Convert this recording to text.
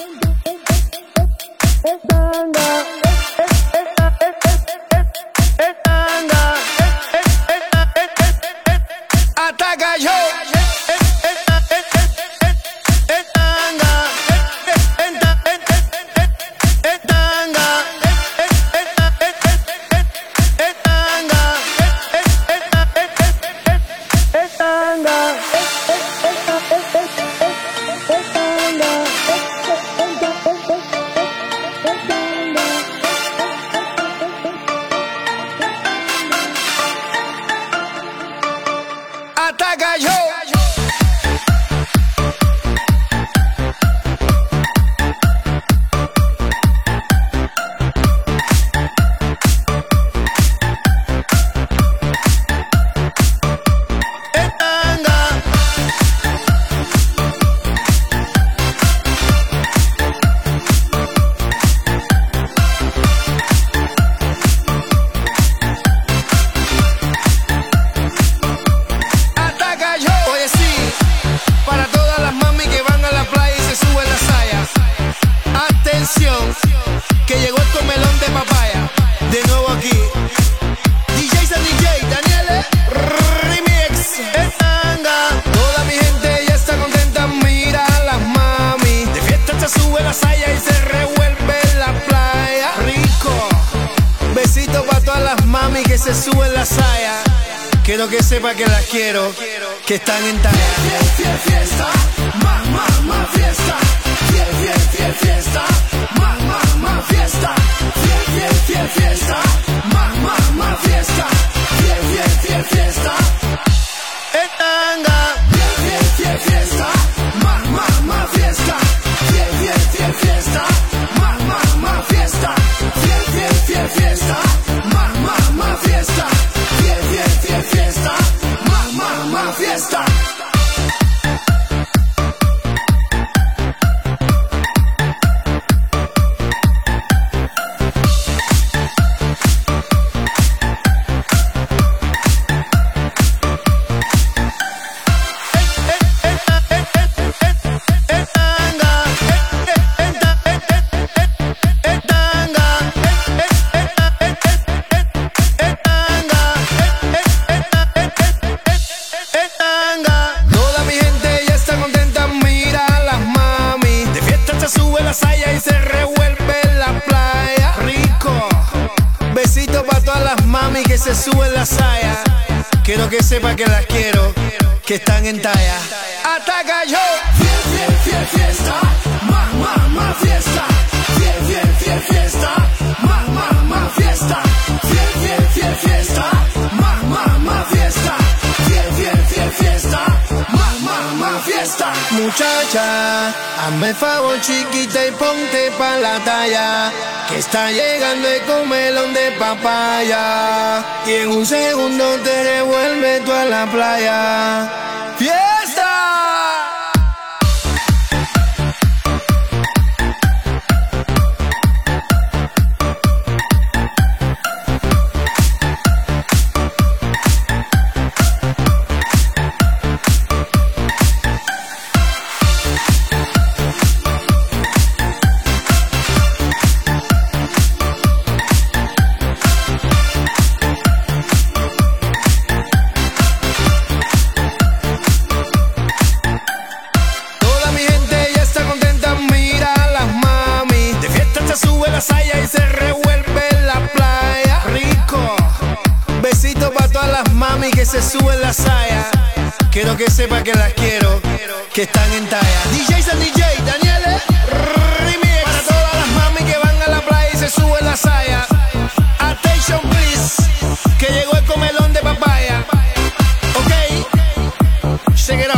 It's on now. que se suben las saya. Quiero que sepa que las quiero, que están en talla. Fiesta, fiesta, más, más, más fiesta. Fiesta, fiesta, fiesta, más, más, más fiesta. se suben las sayas. Quiero que sepa que las quiero, que están en talla. Ataca yo. Fiesta, fiesta, fiesta. Más, más, más fiesta. muchacha, hazme favor chiquita y ponte pa' la talla, que está llegando el comelón de papaya, y en un segundo te revuelve tú a la playa. se suben las sayas. Quiero que sepa que las quiero, que están en talla. DJs and DJ, Daniel eh, Remix. Para todas las mami que van a la playa y se suben las sayas. Attention please, que llegó el comelón de papaya. Ok, check.